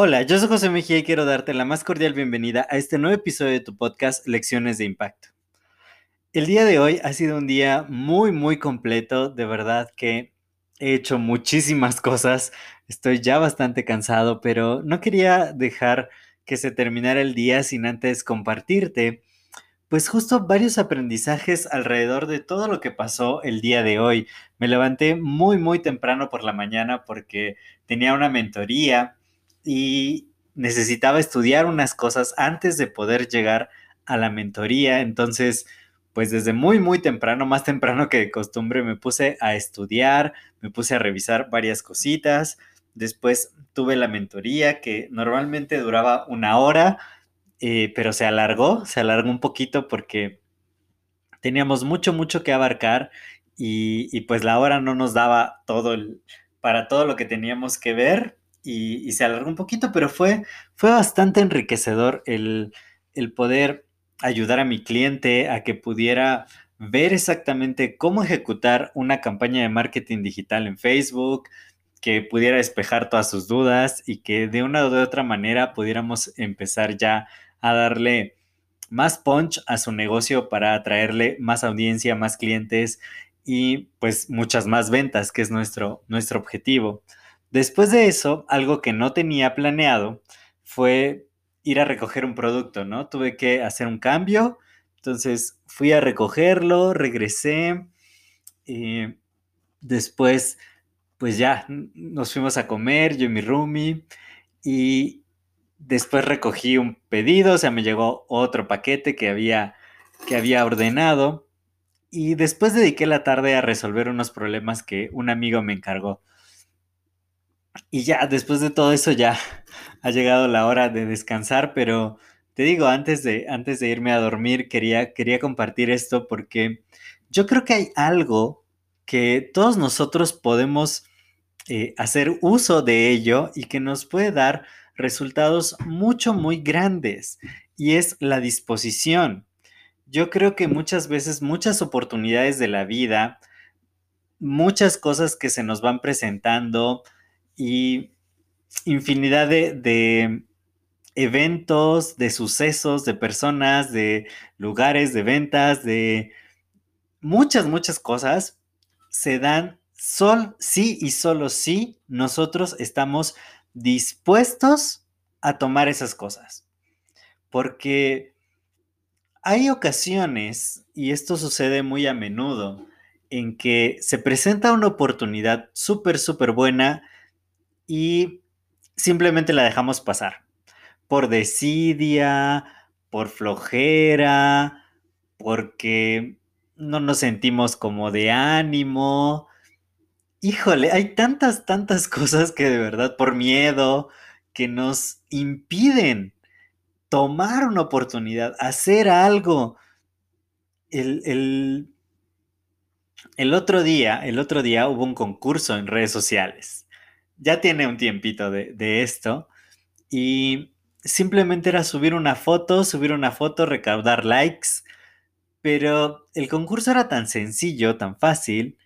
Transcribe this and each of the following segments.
Hola, yo soy José Mejía y quiero darte la más cordial bienvenida a este nuevo episodio de tu podcast Lecciones de Impacto. El día de hoy ha sido un día muy, muy completo, de verdad que he hecho muchísimas cosas, estoy ya bastante cansado, pero no quería dejar que se terminara el día sin antes compartirte pues justo varios aprendizajes alrededor de todo lo que pasó el día de hoy. Me levanté muy, muy temprano por la mañana porque tenía una mentoría y necesitaba estudiar unas cosas antes de poder llegar a la mentoría. Entonces, pues desde muy, muy temprano, más temprano que de costumbre, me puse a estudiar, me puse a revisar varias cositas. Después tuve la mentoría que normalmente duraba una hora, pero se alargó, se alargó un poquito porque teníamos mucho, mucho que abarcar y, pues la hora no nos daba todo el, para todo lo que teníamos que ver y, se alargó un poquito, pero fue, fue bastante enriquecedor el, el poder ayudar a mi cliente a que pudiera ver exactamente cómo ejecutar una campaña de marketing digital en Facebook, que pudiera despejar todas sus dudas y que de una u otra manera pudiéramos empezar ya a darle más punch a su negocio para atraerle más audiencia, más clientes y pues muchas más ventas, que es nuestro, nuestro objetivo. Después de eso, algo que no tenía planeado fue ir a recoger un producto, ¿no? Tuve que hacer un cambio, entonces fui a recogerlo, regresé, y eh, después pues ya nos fuimos a comer, yo y mi roomie, y después recogí un pedido, o sea, me llegó otro paquete que había, que había ordenado, y después dediqué la tarde a resolver unos problemas que un amigo me encargó. Y ya, después de todo eso ya ha llegado la hora de descansar, pero te digo, antes de, antes de irme a dormir, quería, quería compartir esto porque yo creo que hay algo que todos nosotros podemos eh, hacer uso de ello y que nos puede dar resultados mucho, muy grandes, y es la disposición. Yo creo que muchas veces, muchas oportunidades de la vida, muchas cosas que se nos van presentando, y infinidad de, eventos, de sucesos, de personas, de lugares, de ventas, de muchas, muchas cosas se dan sol, sí y solo sí nosotros estamos dispuestos a tomar esas cosas. Porque hay ocasiones, y esto sucede muy a menudo, en que se presenta una oportunidad súper, súper buena y simplemente la dejamos pasar. Por desidia, por flojera, porque no nos sentimos como de ánimo. Híjole, hay tantas, tantas cosas que de verdad, por miedo, que nos impiden tomar una oportunidad, hacer algo. El, el, el otro día, el otro día hubo un concurso en redes sociales ya tiene un tiempito de, esto y simplemente era subir una foto, subir una foto, recaudar likes, pero el concurso era tan sencillo, tan fácil,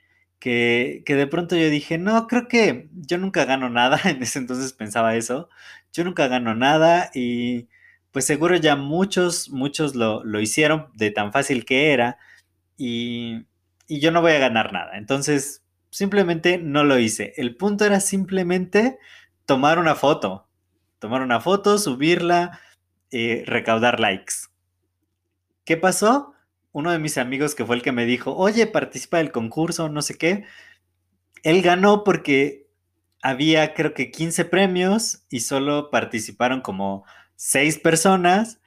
que, de pronto yo dije, no, creo que yo nunca gano nada, en ese entonces pensaba eso, yo nunca gano nada y pues seguro ya muchos, muchos lo, lo hicieron de tan fácil que era y, y yo no voy a ganar nada. Entonces simplemente no lo hice. El punto era simplemente tomar una foto. Tomar una foto, subirla, eh, recaudar likes. ¿Qué pasó? Uno de mis amigos que fue el que me dijo, oye, participa del concurso, no sé qué. Él ganó porque había creo que 15 premios y solo participaron como 6 personas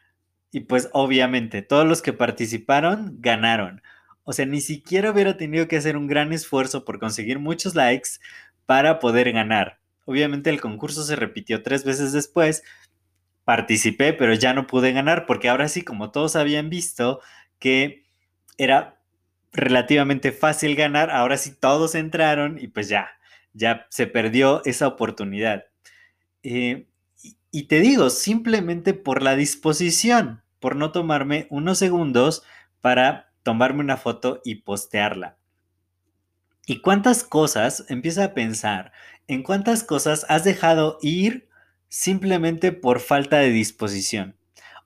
y pues obviamente todos los que participaron ganaron. O sea, ni siquiera hubiera tenido que hacer un gran esfuerzo por conseguir muchos likes para poder ganar. Obviamente el concurso se repitió tres veces después. Participé, pero ya no pude ganar porque ahora sí, como todos habían visto que era relativamente fácil ganar, ahora sí todos entraron y pues ya, ya se perdió esa oportunidad. Eh, y te digo, simplemente por la disposición, por no tomarme unos segundos para tomarme una foto y postearla. ¿Y cuántas cosas, empieza a pensar, en cuántas cosas has dejado ir simplemente por falta de disposición?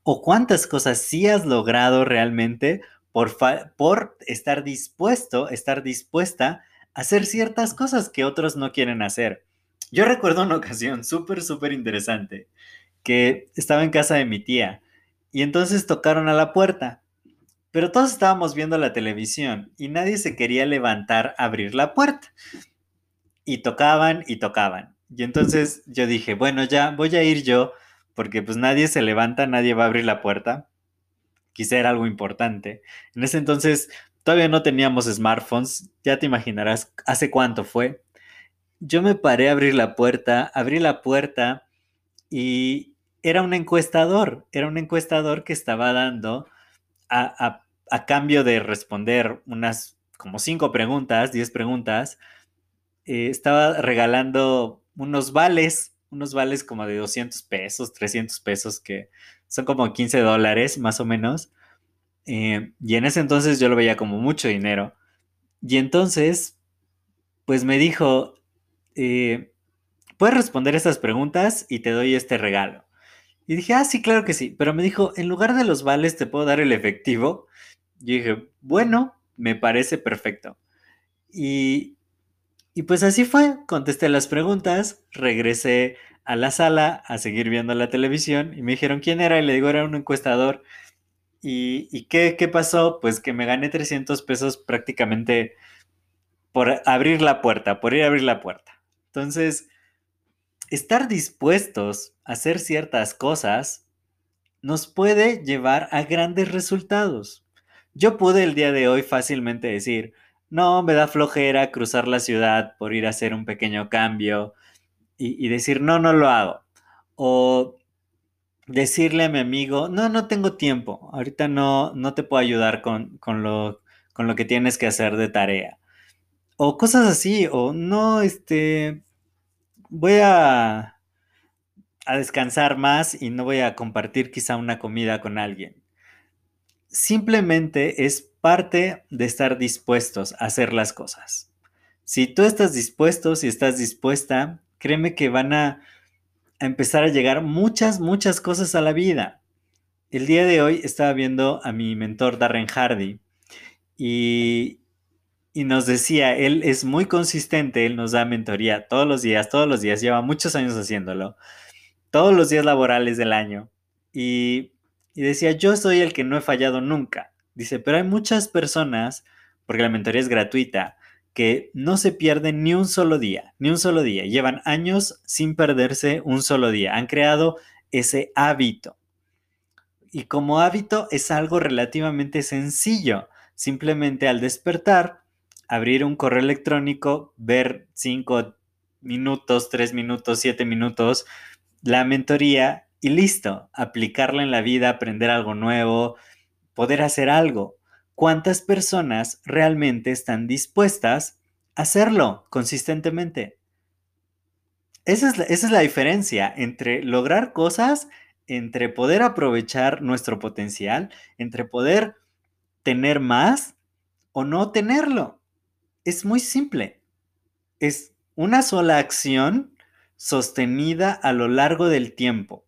¿O cuántas cosas sí has logrado realmente por, estar dispuesto, estar dispuesta a hacer ciertas cosas que otros no quieren hacer? Yo recuerdo una ocasión súper, súper interesante que estaba en casa de mi tía y entonces tocaron a la puerta, pero todos estábamos viendo la televisión y nadie se quería levantar a abrir la puerta. Y tocaban y tocaban. Y entonces yo dije, bueno, ya voy a ir yo porque pues nadie se levanta, nadie va a abrir la puerta. Quizá era algo importante. En ese entonces todavía no teníamos smartphones, ya te imaginarás hace cuánto fue yo me paré a abrir la puerta, abrí la puerta y era un encuestador, era un encuestador que estaba dando a, cambio de responder unas como cinco preguntas, diez preguntas, eh, estaba regalando unos vales, unos vales como de 200 pesos, 300 pesos, que son como 15 dólares más o menos. Eh, y en ese entonces yo lo veía como mucho dinero. Y entonces, pues me dijo, eh, puedes responder estas preguntas y te doy este regalo. Y dije, ah, sí, claro que sí. Pero me dijo, en lugar de los vales, ¿te puedo dar el efectivo? Y dije, bueno, me parece perfecto. Y, y pues así fue. Contesté las preguntas, regresé a la sala a seguir viendo la televisión y me dijeron quién era y le digo, era un encuestador. ¿Y, qué, qué pasó? Pues que me gané 300 pesos prácticamente por abrir la puerta, por ir a abrir la puerta. Entonces, estar dispuestos a hacer ciertas cosas nos puede llevar a grandes resultados. Yo pude el día de hoy fácilmente decir, no, me da flojera cruzar la ciudad por ir a hacer un pequeño cambio y, decir, no, no lo hago. O decirle a mi amigo, no, no tengo tiempo, ahorita no, no te puedo ayudar con, con, lo, con lo que tienes que hacer de tarea o cosas así, o no, este, voy a, a descansar más y no voy a compartir quizá una comida con alguien. Simplemente es parte de estar dispuestos a hacer las cosas. Si tú estás dispuesto, si estás dispuesta, créeme que van a, empezar a llegar muchas, muchas cosas a la vida. El día de hoy estaba viendo a mi mentor Darren Hardy y, y nos decía, él es muy consistente, él nos da mentoría todos los días, todos los días, lleva muchos años haciéndolo, todos los días laborales del año. Y, y decía, yo soy el que no he fallado nunca. Dice, pero hay muchas personas, porque la mentoría es gratuita, que no se pierden ni un solo día, ni un solo día. Llevan años sin perderse un solo día. Han creado ese hábito. Y como hábito es algo relativamente sencillo. Simplemente al despertar, abrir un correo electrónico, ver cinco minutos, tres minutos, siete minutos, la mentoría y listo, aplicarla en la vida, aprender algo nuevo, poder hacer algo. ¿Cuántas personas realmente están dispuestas a hacerlo consistentemente? Esa es, la, esa es la diferencia entre lograr cosas, entre poder aprovechar nuestro potencial, entre poder tener más o no tenerlo es muy simple. Es una sola acción sostenida a lo largo del tiempo,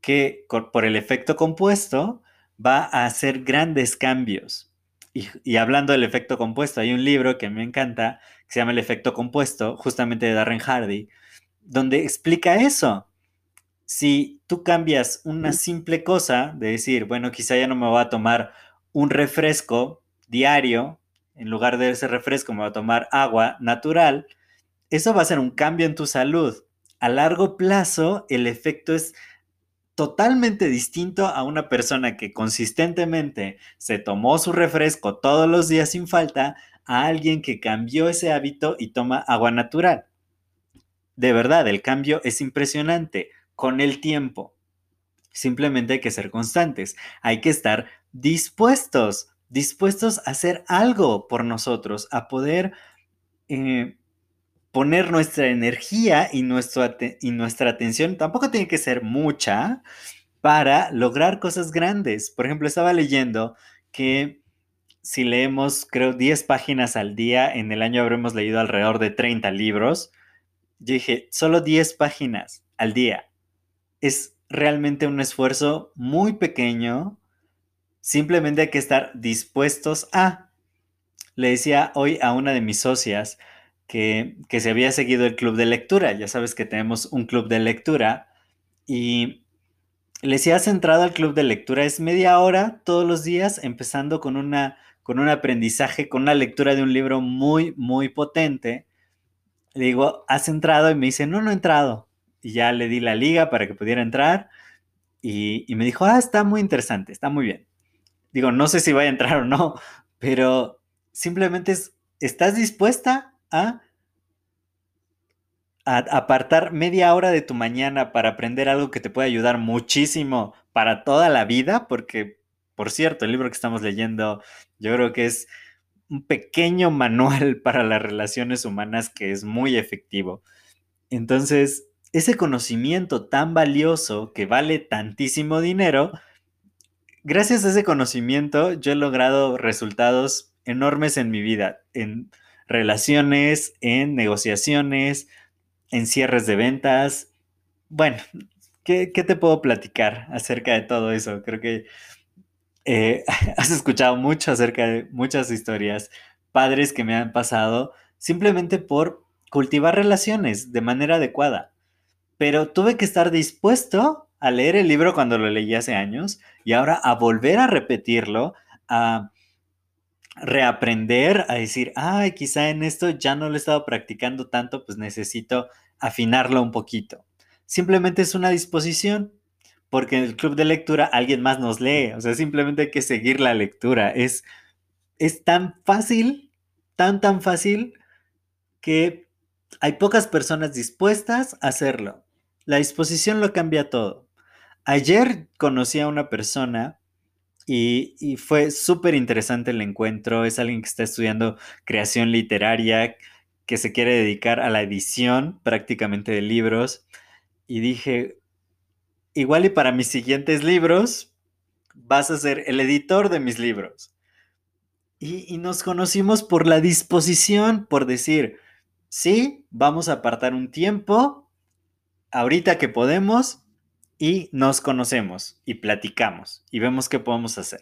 que por el efecto compuesto va a hacer grandes cambios. Y, hablando del efecto compuesto, hay un libro que me encanta, que se llama El efecto compuesto, justamente de Darren Hardy, donde explica eso. Si tú cambias una simple cosa, de decir, bueno, quizá ya no me voy a tomar un refresco diario, en lugar de ese refresco me voy a tomar agua natural, eso va a ser un cambio en tu salud. A largo plazo, el efecto es totalmente distinto a una persona que consistentemente se tomó su refresco todos los días sin falta a alguien que cambió ese hábito y toma agua natural. De verdad, el cambio es impresionante con el tiempo. Simplemente hay que ser constantes, hay que estar dispuestos, dispuestos a hacer algo por nosotros, a poder eh, poner nuestra energía y, y nuestra atención, tampoco tiene que ser mucha, para lograr cosas grandes. Por ejemplo, estaba leyendo que si leemos, creo, 10 páginas al día, en el año habremos leído alrededor de 30 libros. Yo dije, solo 10 páginas al día. Es realmente un esfuerzo muy pequeño. Simplemente hay que estar dispuestos a. Le decía hoy a una de mis socias que, se había seguido el club de lectura. Ya sabes que tenemos un club de lectura. Y le decía, has entrado al club de lectura. Es media hora todos los días, empezando con, una, con un aprendizaje, con una lectura de un libro muy, muy potente. Le digo, ¿has entrado? Y me dice, no, no he entrado y ya le di la liga para que pudiera entrar y, me dijo, ah, está muy interesante, está muy bien. Digo, no sé si vaya a entrar o no, pero simplemente es, ¿estás dispuesta a, apartar media hora de tu mañana para aprender algo que te puede ayudar muchísimo para toda la vida? Porque, por cierto, el libro que estamos leyendo, yo creo que es un pequeño manual para las relaciones humanas que es muy efectivo. Entonces, ese conocimiento tan valioso que vale tantísimo dinero, gracias a ese conocimiento yo he logrado resultados enormes en mi vida, en relaciones, en negociaciones, en cierres de ventas. Bueno, ¿qué, te puedo platicar acerca de todo eso? Creo que eh, has escuchado mucho acerca de muchas historias, padres que me han pasado, simplemente por cultivar relaciones de manera adecuada pero tuve que estar dispuesto a leer el libro cuando lo leí hace años y ahora a volver a repetirlo, a reaprender, a decir, ay, quizá en esto ya no lo he estado practicando tanto, pues necesito afinarlo un poquito. Simplemente es una disposición, porque en el club de lectura alguien más nos lee, o sea, simplemente hay que seguir la lectura. Es, es tan fácil, tan, tan fácil que hay pocas personas dispuestas a hacerlo. La disposición lo cambia todo. Ayer conocí a una persona y, fue súper interesante el encuentro. Es alguien que está estudiando creación literaria, que se quiere dedicar a la edición prácticamente de libros. Y dije, igual y para mis siguientes libros, vas a ser el editor de mis libros. Y, y, nos conocimos por la disposición, por decir, sí, vamos a apartar un tiempo ahorita que podemos y nos conocemos y platicamos y vemos qué podemos hacer.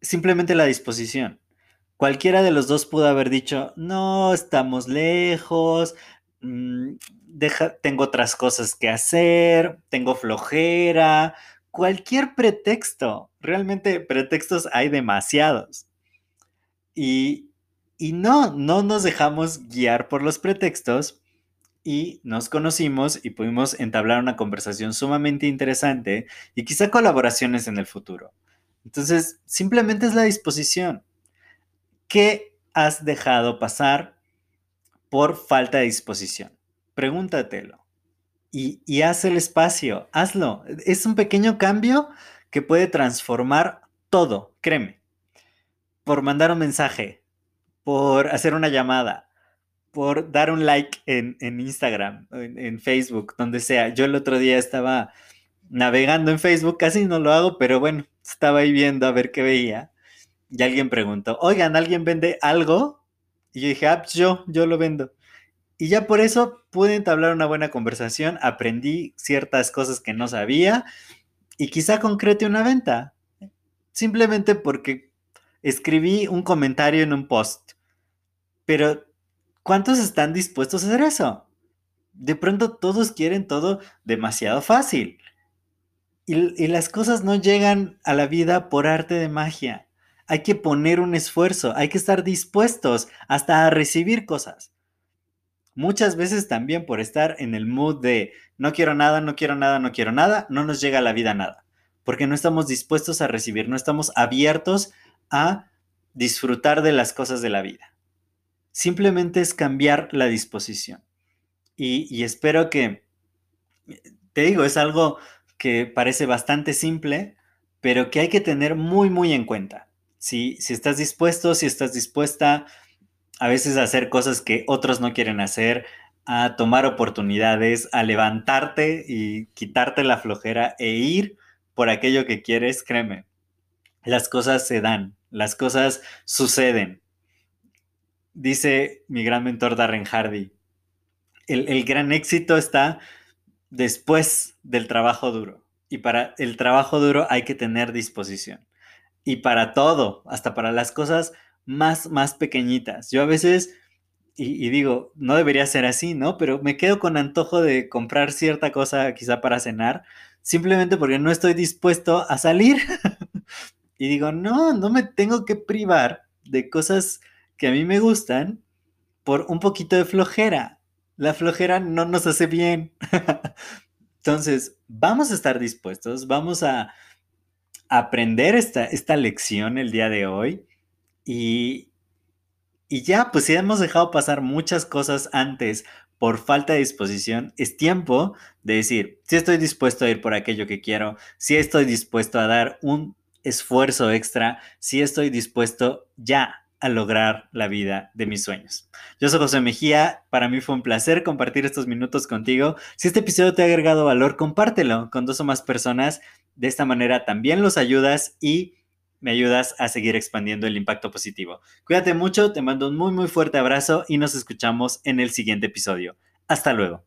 Simplemente la disposición. Cualquiera de los dos pudo haber dicho, no, estamos lejos, mm, tengo otras cosas que hacer, tengo flojera, cualquier pretexto. Realmente pretextos hay demasiados. Y, y no, no nos dejamos guiar por los pretextos y nos conocimos y pudimos entablar una conversación sumamente interesante y quizá colaboraciones en el futuro. Entonces, simplemente es la disposición. ¿Qué has dejado pasar por falta de disposición? Pregúntatelo. Y, y haz el espacio, hazlo. Es un pequeño cambio que puede transformar todo, créeme. Por mandar un mensaje, por hacer una llamada, por dar un like en, Instagram, en, Facebook, donde sea. Yo el otro día estaba navegando en Facebook, casi no lo hago, pero bueno, estaba ahí viendo a ver qué veía. Y alguien preguntó, oigan, ¿alguien vende algo? Y yo dije, ah, pues yo, yo lo vendo. Y ya por eso pude entablar una buena conversación, aprendí ciertas cosas que no sabía y quizá concrete una venta. Simplemente porque escribí un comentario en un post. Pero ¿Cuántos están dispuestos a hacer eso? De pronto todos quieren todo demasiado fácil. Y, las cosas no llegan a la vida por arte de magia. Hay que poner un esfuerzo, hay que estar dispuestos hasta a recibir cosas. muchas veces también por estar en el mood de no quiero nada, no quiero nada, no quiero nada, no nos llega a la vida nada, porque no estamos dispuestos a recibir, no estamos abiertos a disfrutar de las cosas de la vida. Simplemente es cambiar la disposición. Y, espero que, te digo, es algo que parece bastante simple, pero que hay que tener muy, muy en cuenta. Si, si estás dispuesto, si estás dispuesta a veces a hacer cosas que otros no quieren hacer, a tomar oportunidades, a levantarte y quitarte la flojera e ir por aquello que quieres, créeme, las cosas se dan, las cosas suceden. Dice mi gran mentor Darren Hardy, el, gran éxito está después del trabajo duro. Y para el trabajo duro hay que tener disposición. Y para todo, hasta para las cosas más, más pequeñitas. Yo a veces, y, digo, no debería ser así, ¿no? Pero me quedo con antojo de comprar cierta cosa quizá para cenar, simplemente porque no estoy dispuesto a salir. y digo, no, no me tengo que privar de cosas que a mí me gustan por un poquito de flojera. La flojera no nos hace bien. Entonces, vamos a estar dispuestos, vamos a aprender esta, esta lección el día de hoy y, y ya, pues si hemos dejado pasar muchas cosas antes por falta de disposición, es tiempo de decir, si estoy dispuesto a ir por aquello que quiero, si estoy dispuesto a dar un esfuerzo extra, si estoy dispuesto ya a lograr la vida de mis sueños. Yo soy José Mejía, para mí fue un placer compartir estos minutos contigo. Si este episodio te ha agregado valor, compártelo con dos o más personas. De esta manera también los ayudas y me ayudas a seguir expandiendo el impacto positivo. Cuídate mucho, te mando un muy muy fuerte abrazo y nos escuchamos en el siguiente episodio. Hasta luego.